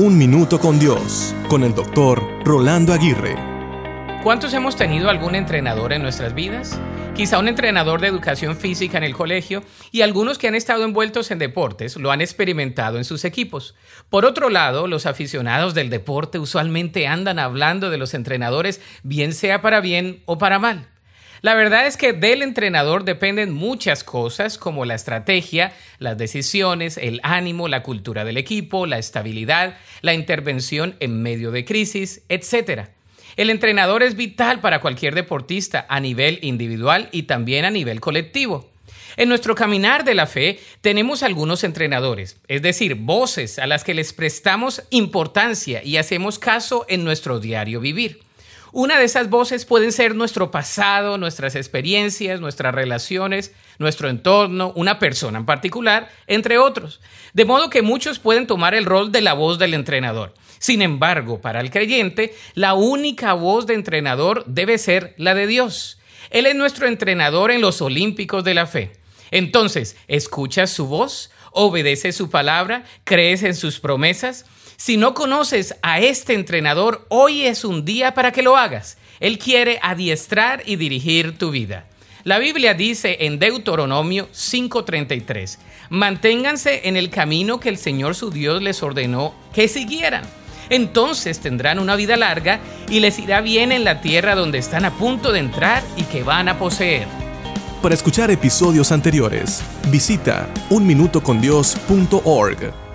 Un Minuto con Dios, con el doctor Rolando Aguirre. ¿Cuántos hemos tenido algún entrenador en nuestras vidas? Quizá un entrenador de educación física en el colegio y algunos que han estado envueltos en deportes lo han experimentado en sus equipos. Por otro lado, los aficionados del deporte usualmente andan hablando de los entrenadores, bien sea para bien o para mal. La verdad es que del entrenador dependen muchas cosas como la estrategia, las decisiones, el ánimo, la cultura del equipo, la estabilidad, la intervención en medio de crisis, etc. El entrenador es vital para cualquier deportista a nivel individual y también a nivel colectivo. En nuestro caminar de la fe tenemos algunos entrenadores, es decir, voces a las que les prestamos importancia y hacemos caso en nuestro diario vivir. Una de esas voces pueden ser nuestro pasado, nuestras experiencias, nuestras relaciones, nuestro entorno, una persona en particular, entre otros. De modo que muchos pueden tomar el rol de la voz del entrenador. Sin embargo, para el creyente, la única voz de entrenador debe ser la de Dios. Él es nuestro entrenador en los Olímpicos de la fe. Entonces, ¿escuchas su voz? ¿Obedece su palabra? ¿Crees en sus promesas? Si no conoces a este entrenador, hoy es un día para que lo hagas. Él quiere adiestrar y dirigir tu vida. La Biblia dice en Deuteronomio 5:33, manténganse en el camino que el Señor su Dios les ordenó que siguieran. Entonces tendrán una vida larga y les irá bien en la tierra donde están a punto de entrar y que van a poseer. Para escuchar episodios anteriores, visita unminutocondios.org.